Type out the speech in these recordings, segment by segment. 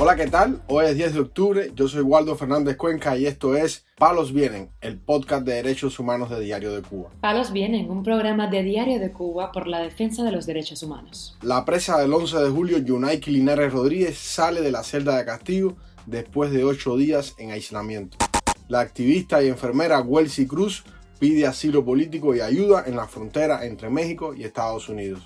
Hola, ¿qué tal? Hoy es 10 de octubre, yo soy Waldo Fernández Cuenca y esto es Palos Vienen, el podcast de derechos humanos de Diario de Cuba. Palos Vienen, un programa de Diario de Cuba por la defensa de los derechos humanos. La presa del 11 de julio, Yunaiki Linares Rodríguez, sale de la celda de castigo después de ocho días en aislamiento. La activista y enfermera Welsi Cruz pide asilo político y ayuda en la frontera entre México y Estados Unidos.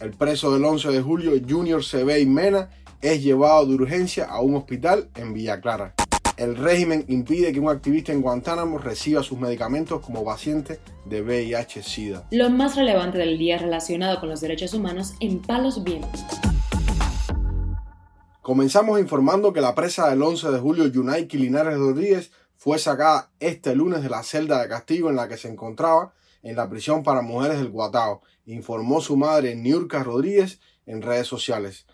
El preso del 11 de julio, Junior Sebey Mena, es llevado de urgencia a un hospital en Villa Clara. El régimen impide que un activista en Guantánamo reciba sus medicamentos como paciente de VIH-Sida. Lo más relevante del día relacionado con los derechos humanos en Palos Vientos. Comenzamos informando que la presa del 11 de julio, Yunaiki Linares Rodríguez, fue sacada este lunes de la celda de castigo en la que se encontraba en la prisión para mujeres del Guatao, informó su madre Niurka Rodríguez en redes sociales.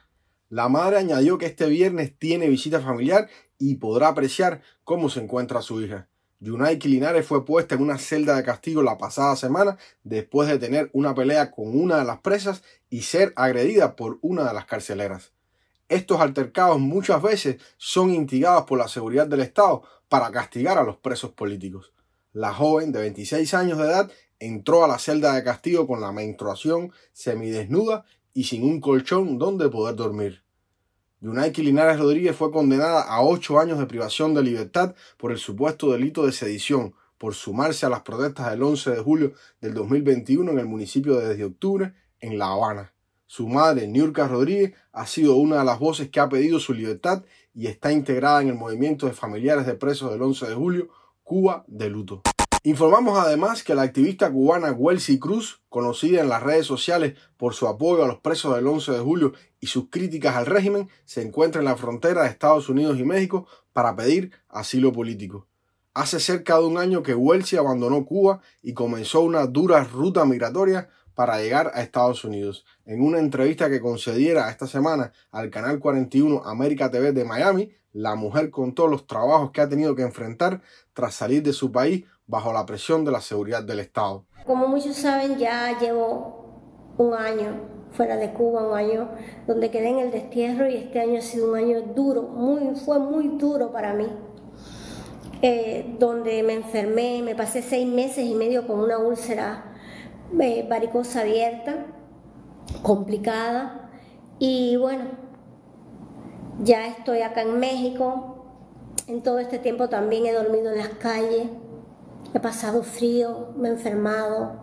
La madre añadió que este viernes tiene visita familiar y podrá apreciar cómo se encuentra su hija. Yunaiki Linares fue puesta en una celda de castigo la pasada semana después de tener una pelea con una de las presas y ser agredida por una de las carceleras. Estos altercados muchas veces son instigados por la seguridad del Estado para castigar a los presos políticos. La joven de 26 años de edad entró a la celda de castigo con la menstruación semidesnuda y sin un colchón donde poder dormir. Yunaiki Linares Rodríguez fue condenada a ocho años de privación de libertad por el supuesto delito de sedición, por sumarse a las protestas del 11 de julio del 2021 en el municipio de Desde Octubre, en La Habana. Su madre, Niurka Rodríguez, ha sido una de las voces que ha pedido su libertad y está integrada en el movimiento de familiares de presos del 11 de julio, Cuba de luto. Informamos además que la activista cubana Welsi Cruz, conocida en las redes sociales por su apoyo a los presos del 11 de julio y sus críticas al régimen, se encuentra en la frontera de Estados Unidos y México para pedir asilo político. Hace cerca de un año que Welsi abandonó Cuba y comenzó una dura ruta migratoria para llegar a Estados Unidos. En una entrevista que concediera esta semana al canal 41 América TV de Miami, la mujer contó los trabajos que ha tenido que enfrentar tras salir de su país bajo la presión de la seguridad del Estado. Como muchos saben, ya llevo un año fuera de Cuba, un año donde quedé en el destierro y este año ha sido un año duro, muy, fue muy duro para mí. Eh, donde me enfermé, me pasé seis meses y medio con una úlcera eh, varicosa abierta, complicada, y bueno, ya estoy acá en México. En todo este tiempo también he dormido en las calles, he pasado frío, me he enfermado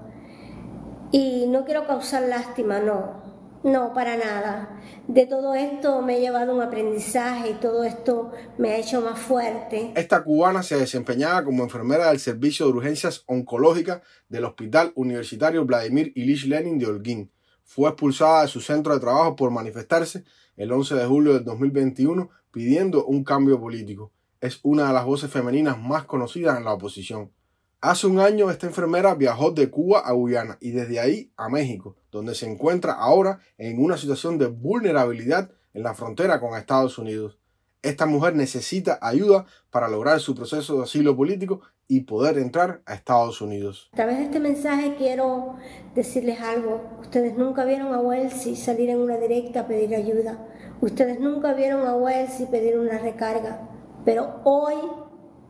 y no quiero causar lástima, no, no, para nada. De todo esto me he llevado un aprendizaje y todo esto me ha hecho más fuerte. Esta cubana se desempeñaba como enfermera del Servicio de Urgencias Oncológicas del Hospital Universitario Vladimir Ilich Lenin de Holguín. Fue expulsada de su centro de trabajo por manifestarse el 11 de julio del 2021 pidiendo un cambio político. Es una de las voces femeninas más conocidas en la oposición. Hace un año esta enfermera viajó de Cuba a Guyana y desde ahí a México, donde se encuentra ahora en una situación de vulnerabilidad en la frontera con Estados Unidos. Esta mujer necesita ayuda para lograr su proceso de asilo político y poder entrar a Estados Unidos. A través de este mensaje quiero decirles algo. Ustedes nunca vieron a Welsi salir en una directa a pedir ayuda. Ustedes nunca vieron a Welsi pedir una recarga. Pero hoy,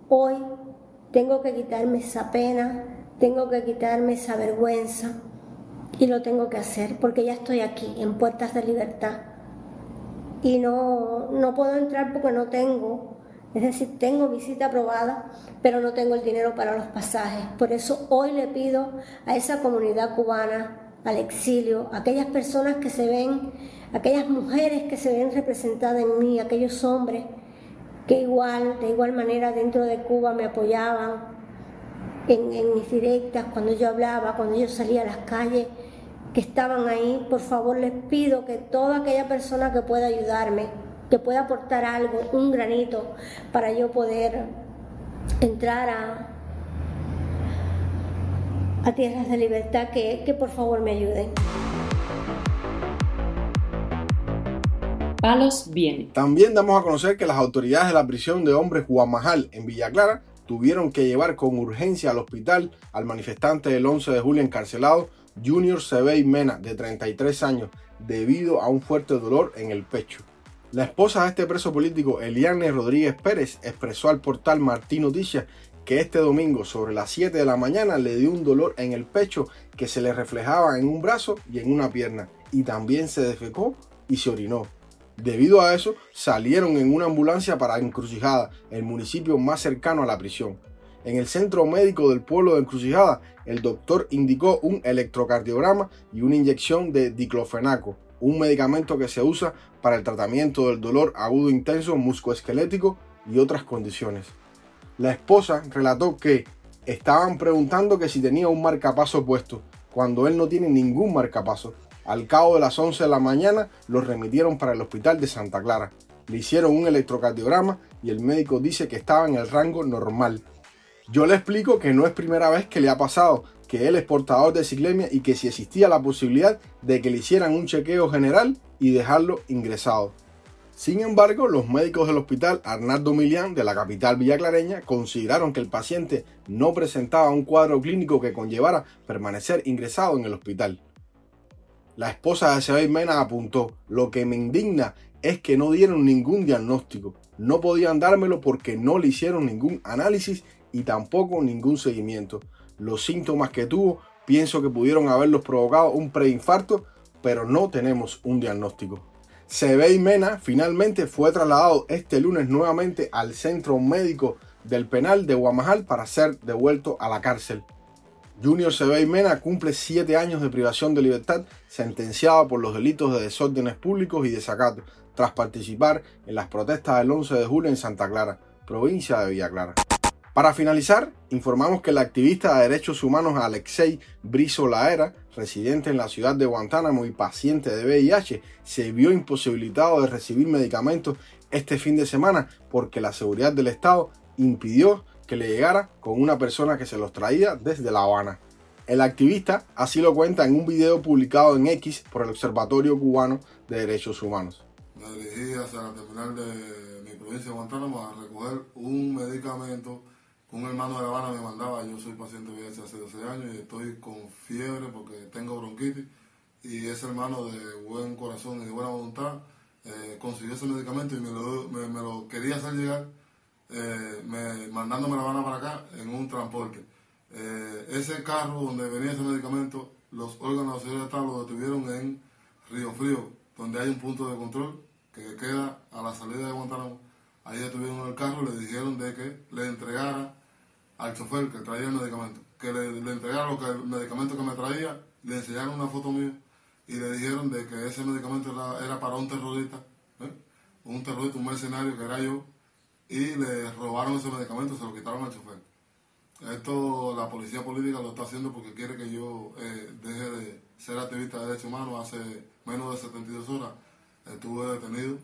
hoy tengo que quitarme esa pena, tengo que quitarme esa vergüenza y lo tengo que hacer porque ya estoy aquí en Puertas de Libertad y no, no puedo entrar porque no tengo, es decir, tengo mi cita aprobada, pero no tengo el dinero para los pasajes. Por eso hoy le pido a esa comunidad cubana, al exilio, a aquellas personas que se ven, aquellas mujeres que se ven representadas en mí, aquellos hombres que igual, de igual manera dentro de Cuba me apoyaban en, mis directas, cuando yo hablaba, cuando yo salía a las calles, que estaban ahí, por favor les pido que toda aquella persona que pueda ayudarme, que pueda aportar algo, un granito, para yo poder entrar a, a tierras de libertad, que, que por favor me ayuden. También damos a conocer que las autoridades de la prisión de hombres Guamajal en Villa Clara tuvieron que llevar con urgencia al hospital al manifestante del 11 de julio encarcelado Junior Sebey Mena, de 33 años, debido a un fuerte dolor en el pecho. La esposa de este preso político, Eliane Rodríguez Pérez, expresó al portal Martín Noticias que este domingo sobre las 7 de la mañana le dio un dolor en el pecho que se le reflejaba en un brazo y en una pierna y también se defecó y se orinó. Debido a eso, salieron en una ambulancia para Encrucijada, el municipio más cercano a la prisión. En el centro médico del pueblo de Encrucijada, el doctor indicó un electrocardiograma y una inyección de diclofenaco, un medicamento que se usa para el tratamiento del dolor agudo intenso muscoesquelético y otras condiciones. La esposa relató que estaban preguntando que si tenía un marcapaso puesto, cuando él no tiene ningún marcapaso. Al cabo de las 11 de la mañana lo remitieron para el hospital de Santa Clara. Le hicieron un electrocardiograma y el médico dice que estaba en el rango normal, yo le explico que no es primera vez que le ha pasado, que él es portador de ciclemia y que si existía la posibilidad de que le hicieran un chequeo general y dejarlo ingresado. Sin embargo, los médicos del hospital Arnaldo Milián de la capital villaclareña consideraron que el paciente no presentaba un cuadro clínico que conllevara permanecer ingresado en el hospital. La esposa de Sebey Mena apuntó, lo que me indigna es que no dieron ningún diagnóstico, no podían dármelo porque no le hicieron ningún análisis y tampoco ningún seguimiento. Los síntomas que tuvo pienso que pudieron haberlos provocado un preinfarto, pero no tenemos un diagnóstico. Sebey Mena finalmente fue trasladado este lunes nuevamente al centro médico del penal de Guamajal para ser devuelto a la cárcel. Junior Sebey Mena cumple siete años de privación de libertad sentenciado por los delitos de desórdenes públicos y desacato tras participar en las protestas del 11 de julio en Santa Clara, provincia de Villa Clara. Para finalizar, informamos que el activista de derechos humanos Alexei Brizo Laera, residente en la ciudad de Guantánamo y paciente de VIH, se vio imposibilitado de recibir medicamentos este fin de semana porque la seguridad del Estado impidió que le llegara con una persona que se los traía desde La Habana. El activista así lo cuenta en un video publicado en X por el Observatorio Cubano de Derechos Humanos. Me dirigí hacia la terminal de mi provincia de Guantánamo a recoger un medicamento un hermano de La Habana me mandaba, yo soy paciente de VIH hace 12 años y estoy con fiebre porque tengo bronquitis y ese hermano de buen corazón y de buena voluntad eh, consiguió ese medicamento y me lo, me, lo quería hacer llegar eh, me, mandándome La Habana para acá en un transporte. Eh, ese carro donde venía ese medicamento, los órganos de seguridad Estado lo detuvieron en Río Frío, donde hay un punto de control que queda a la salida de Guantánamo. Ahí detuvieron el carro y le dijeron de que le entregara al chofer que traía el medicamento, que le, le entregara lo que, el medicamento que me traía, le enseñaron una foto mía y le dijeron de que ese medicamento era, para un terrorista, ¿eh? un terrorista, un mercenario que era yo, y le robaron ese medicamento, se lo quitaron al chofer. Esto la policía política lo está haciendo porque quiere que yo eh, deje de ser activista de derechos humanos. Hace menos de 72 horas estuve detenido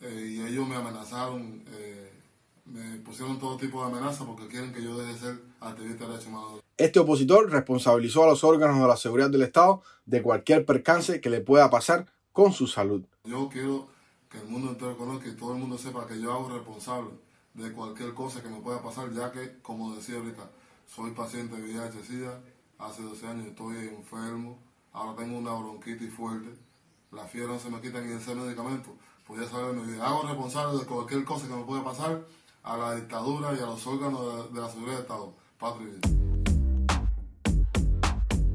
eh, y ellos me amenazaron me pusieron todo tipo de amenazas porque quieren que yo deje de ser activista de derechos humanos. Este opositor responsabilizó a los órganos de la seguridad del Estado de cualquier percance que le pueda pasar con su salud. Yo quiero que el mundo entero conozca y todo el mundo sepa que yo hago responsable de cualquier cosa que me pueda pasar, ya que, como decía ahorita, soy paciente de VIH-Sida, hace 12 años estoy enfermo, ahora tengo una bronquitis fuerte, la fiebre no se me quita ni ese medicamento, pues ya saben vida. Hago responsable de cualquier cosa que me pueda pasar a la dictadura y a los órganos de, la seguridad de Estado. Patria